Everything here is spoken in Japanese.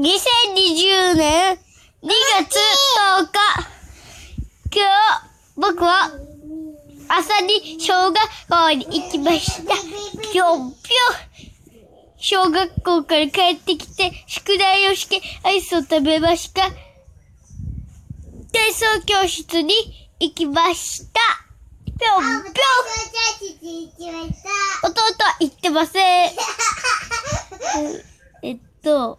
2020年2月10日。今日、僕は朝に小学校に行きました。ぴょんぴょん。小学校から帰ってきて、宿題をして、アイスを食べました。体操教室に行きました。ぴょんぴょん。弟は行ってません。えっと、